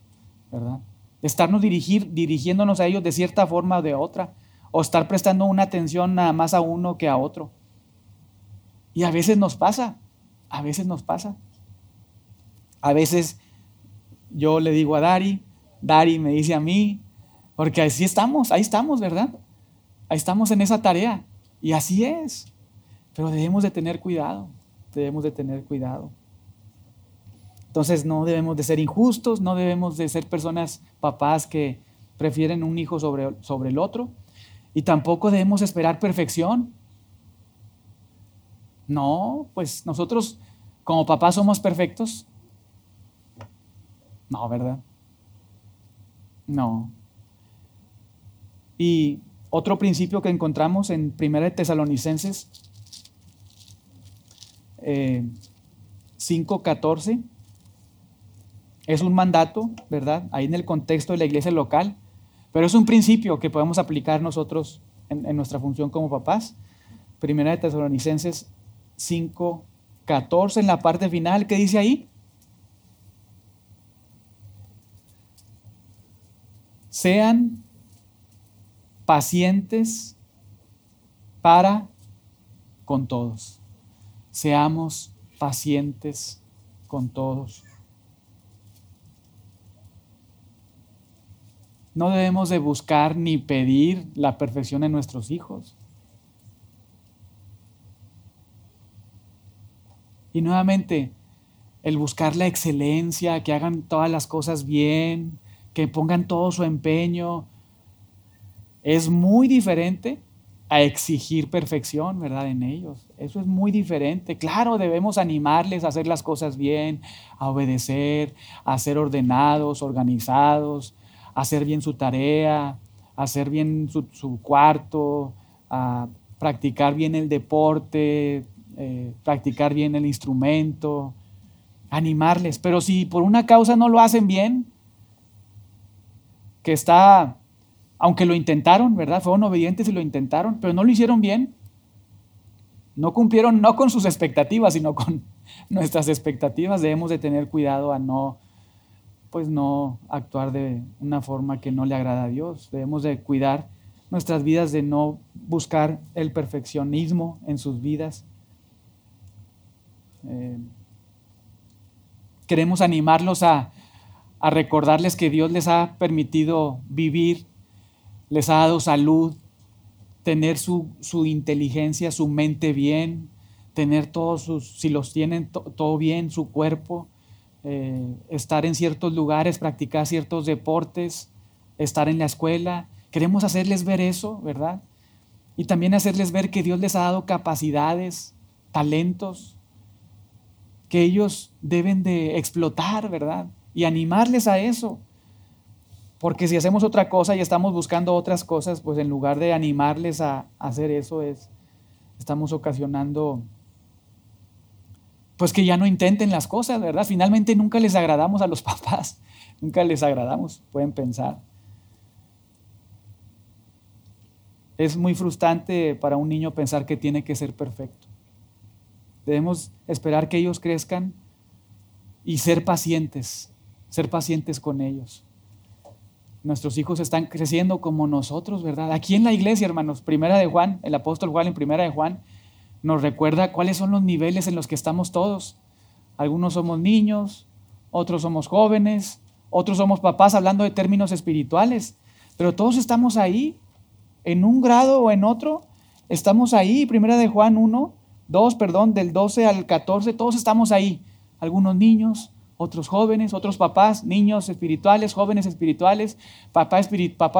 ¿verdad? De estarnos dirigir, dirigiéndonos a ellos de cierta forma o de otra, o estar prestando una atención nada más a uno que a otro. Y a veces nos pasa, a veces nos pasa. A veces yo le digo a Dari, Dari me dice a mí, porque así estamos, ahí estamos, ¿verdad? Ahí estamos en esa tarea. Y así es. Pero debemos de tener cuidado. Debemos de tener cuidado. Entonces no debemos de ser injustos, no debemos de ser personas, papás que prefieren un hijo sobre, sobre el otro. Y tampoco debemos esperar perfección. No, pues nosotros como papás somos perfectos. No, ¿verdad? No. Y otro principio que encontramos en 1 Tesalonicenses 5.14 eh, es un mandato, ¿verdad? Ahí en el contexto de la iglesia local, pero es un principio que podemos aplicar nosotros en, nuestra función como papás. 1 Tesalonicenses 5.14 en la parte final, ¿qué dice ahí? Sean pacientes para con todos. Seamos pacientes con todos. No debemos de buscar ni pedir la perfección en nuestros hijos. Y nuevamente, el buscar la excelencia, que hagan todas las cosas bien, que pongan todo su empeño, es muy diferente a exigir perfección, ¿verdad? En ellos. Eso es muy diferente. Claro, debemos animarles a hacer las cosas bien, a obedecer, a ser ordenados, organizados, hacer bien su tarea, hacer bien su, cuarto, practicar bien el deporte, eh, practicar bien el instrumento, animarles. Pero si por una causa no lo hacen bien, que está aunque lo intentaron, ¿verdad? Fueron obedientes y lo intentaron, pero no lo hicieron bien. No cumplieron no con sus expectativas, sino con, nuestras expectativas, debemos de tener cuidado a no, pues no actuar de una forma que no le agrada a Dios. Debemos de cuidar nuestras vidas de no buscar el perfeccionismo en sus vidas. Eh, queremos animarlos a, a recordarles que Dios les ha permitido vivir, les ha dado salud, tener su, inteligencia, su mente bien, tener todos sus, si los tienen todo bien, su cuerpo, eh, estar en ciertos lugares, practicar ciertos deportes, estar en la escuela. Queremos hacerles ver eso, ¿verdad? Y también hacerles ver que Dios les ha dado capacidades, talentos, que ellos deben de explotar, ¿verdad? Y animarles a eso. Porque si hacemos otra cosa y estamos buscando otras cosas, pues en lugar de animarles a, hacer eso, es, estamos ocasionando, pues que ya no intenten las cosas, ¿verdad? Finalmente nunca les agradamos a los papás, nunca les agradamos, pueden pensar. Es muy frustrante para un niño pensar que tiene que ser perfecto. Debemos esperar que ellos crezcan y ser pacientes, ser pacientes con ellos. Nuestros hijos están creciendo como nosotros, ¿verdad? Aquí en la iglesia, hermanos, primera de Juan, el apóstol Juan en primera de Juan, nos recuerda cuáles son los niveles en los que estamos todos. Algunos somos niños, otros somos jóvenes, otros somos papás hablando de términos espirituales, pero todos estamos ahí, en un grado o en otro, estamos ahí, primera de Juan 1, 2, perdón, del 12 al 14, todos estamos ahí. Algunos niños, otros jóvenes, otros papás, niños espirituales, jóvenes espirituales, papás,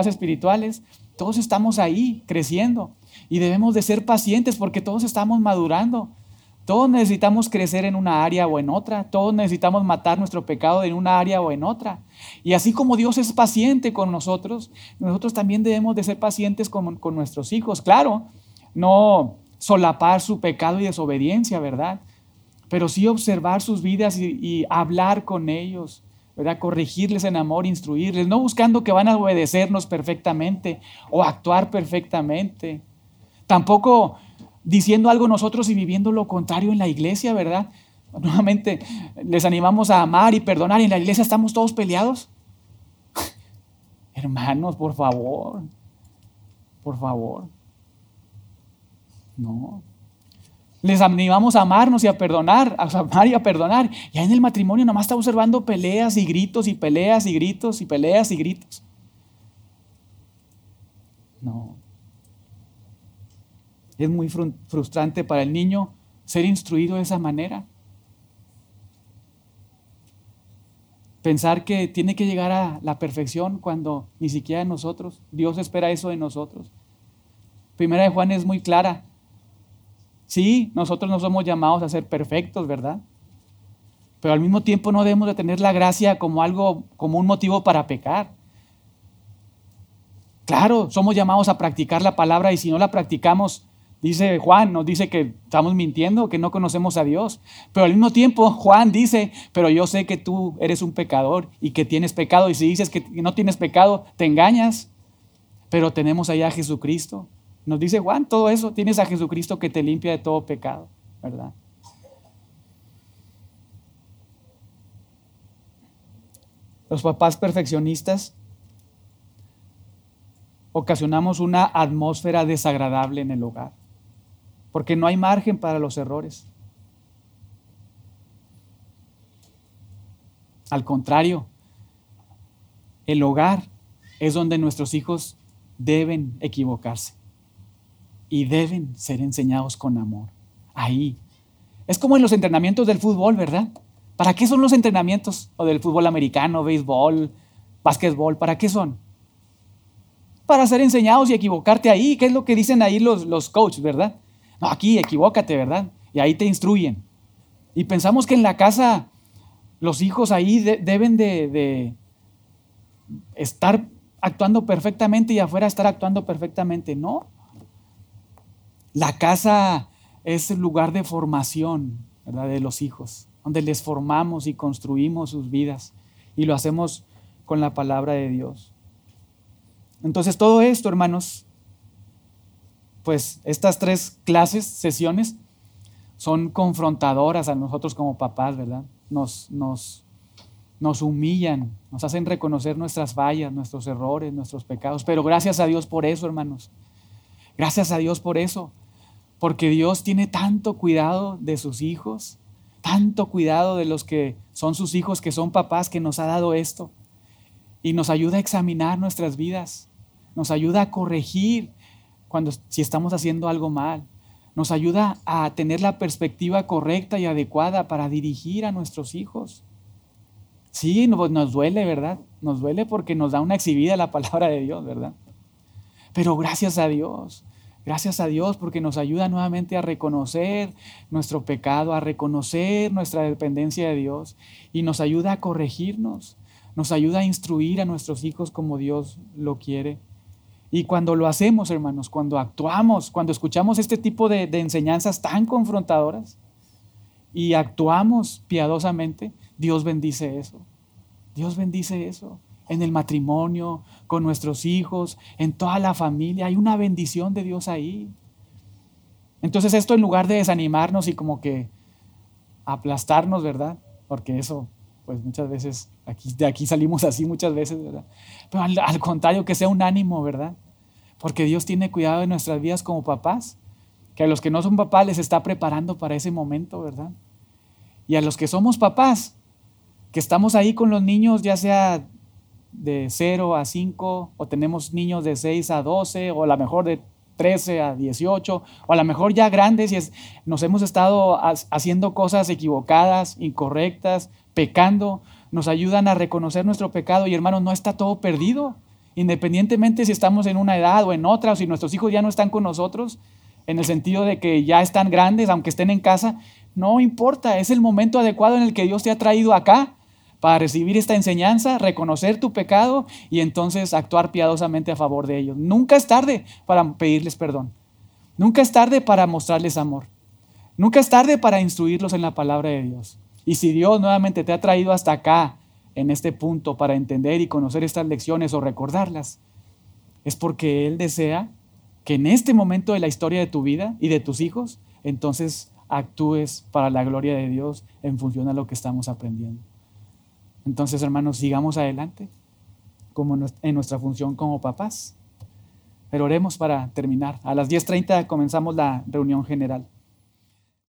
espirituales, todos estamos ahí creciendo y debemos de ser pacientes porque todos estamos madurando. Todos necesitamos crecer en una área o en otra, todos necesitamos matar nuestro pecado en una área o en otra. Y así como Dios es paciente con nosotros, nosotros también debemos de ser pacientes con, con nuestros hijos. Claro, no solapar su pecado y desobediencia, ¿verdad? pero sí observar sus vidas y, hablar con ellos, ¿verdad? Corregirles en amor, instruirles, no buscando que van a obedecernos perfectamente o actuar perfectamente. Tampoco diciendo algo nosotros y viviendo lo contrario en la iglesia, ¿verdad? Nuevamente les animamos a amar y perdonar y en la iglesia estamos todos peleados. Hermanos, por favor, por favor. No, les animamos a amarnos y a perdonar, a amar y a perdonar. Y ahí en el matrimonio nomás está observando peleas y gritos y peleas y gritos y peleas y gritos. No. Es muy frustrante para el niño ser instruido de esa manera. Pensar que tiene que llegar a la perfección cuando ni siquiera nosotros. Dios espera eso de nosotros. Primera de Juan es muy clara. Sí, nosotros no somos llamados a ser perfectos, ¿verdad? Pero al mismo tiempo no debemos de tener la gracia como algo, como un motivo para pecar. Claro, somos llamados a practicar la palabra y si no la practicamos, dice Juan, nos dice que estamos mintiendo, que no conocemos a Dios. Pero al mismo tiempo, Juan dice, pero yo sé que tú eres un pecador y que tienes pecado y si dices que no tienes pecado, te engañas. Pero tenemos allá a Jesucristo nos dice Juan, todo eso, tienes a Jesucristo que te limpia de todo pecado, ¿verdad? Los papás perfeccionistas ocasionamos una atmósfera desagradable en el hogar, porque no hay margen para los errores. Al contrario, el hogar es donde nuestros hijos deben equivocarse y deben ser enseñados con amor. Ahí. Es como en los entrenamientos del fútbol, ¿verdad? ¿Para qué son los entrenamientos? O del fútbol americano, béisbol, básquetbol, ¿para qué son? Para ser enseñados y equivocarte ahí. ¿Qué es lo que dicen ahí los, los coaches, verdad? No, aquí equivócate, ¿verdad? Y ahí te instruyen. Y pensamos que en la casa los hijos ahí deben de, de estar actuando perfectamente y afuera estar actuando perfectamente. No, la casa es el lugar de formación de los hijos, donde les formamos y construimos sus vidas y lo hacemos con la palabra de Dios. Entonces todo esto, hermanos, pues estas tres clases, sesiones, son confrontadoras a nosotros como papás, ¿verdad? Nos, nos, nos humillan, nos hacen reconocer nuestras fallas, nuestros errores, nuestros pecados. Pero gracias a Dios por eso, hermanos. Gracias a Dios por eso. Porque Dios tiene tanto cuidado de sus hijos, tanto cuidado de los que son sus hijos, que son papás, que nos ha dado esto. Y nos ayuda a examinar nuestras vidas. Nos ayuda a corregir cuando si estamos haciendo algo mal. Nos ayuda a tener la perspectiva correcta y adecuada para dirigir a nuestros hijos. Sí, nos duele, ¿verdad? Nos duele porque nos da una exhibida la palabra de Dios, ¿verdad? Pero gracias a Dios, gracias a Dios porque nos ayuda nuevamente a reconocer nuestro pecado, a reconocer nuestra dependencia de Dios y nos ayuda a corregirnos, nos ayuda a instruir a nuestros hijos como Dios lo quiere. Y cuando lo hacemos, hermanos, cuando actuamos, cuando escuchamos este tipo de, enseñanzas tan confrontadoras y actuamos piadosamente, Dios bendice eso. Dios bendice eso. En el matrimonio, con nuestros hijos, en toda la familia. Hay una bendición de Dios ahí. Entonces esto en lugar de desanimarnos y como que aplastarnos, ¿verdad? Porque eso, pues muchas veces, aquí, de aquí salimos así muchas veces, ¿verdad? Pero al, al contrario, que sea un ánimo, ¿verdad? Porque Dios tiene cuidado de nuestras vidas como papás, que a los que no son papás les está preparando para ese momento, ¿verdad? Y a los que somos papás, que estamos ahí con los niños, ya sea de 0 a 5, o tenemos niños de 6 a 12, o a lo mejor de 13 a 18, o a lo mejor ya grandes y nos hemos estado haciendo cosas equivocadas, incorrectas, pecando, nos ayudan a reconocer nuestro pecado y hermanos, no está todo perdido. Independientemente si estamos en una edad o en otra, o si nuestros hijos ya no están con nosotros, en el sentido de que ya están grandes, aunque estén en casa, no importa, es el momento adecuado en el que Dios te ha traído acá para recibir esta enseñanza, reconocer tu pecado y entonces actuar piadosamente a favor de ellos. Nunca es tarde para pedirles perdón. Nunca es tarde para mostrarles amor. Nunca es tarde para instruirlos en la palabra de Dios. Y si Dios nuevamente te ha traído hasta acá, en este punto, para entender y conocer estas lecciones o recordarlas, es porque Él desea que en este momento de la historia de tu vida y de tus hijos, entonces actúes para la gloria de Dios en función a lo que estamos aprendiendo. Entonces, hermanos, sigamos adelante como en nuestra función como papás. Pero oremos para terminar. A las 10.30 comenzamos la reunión general.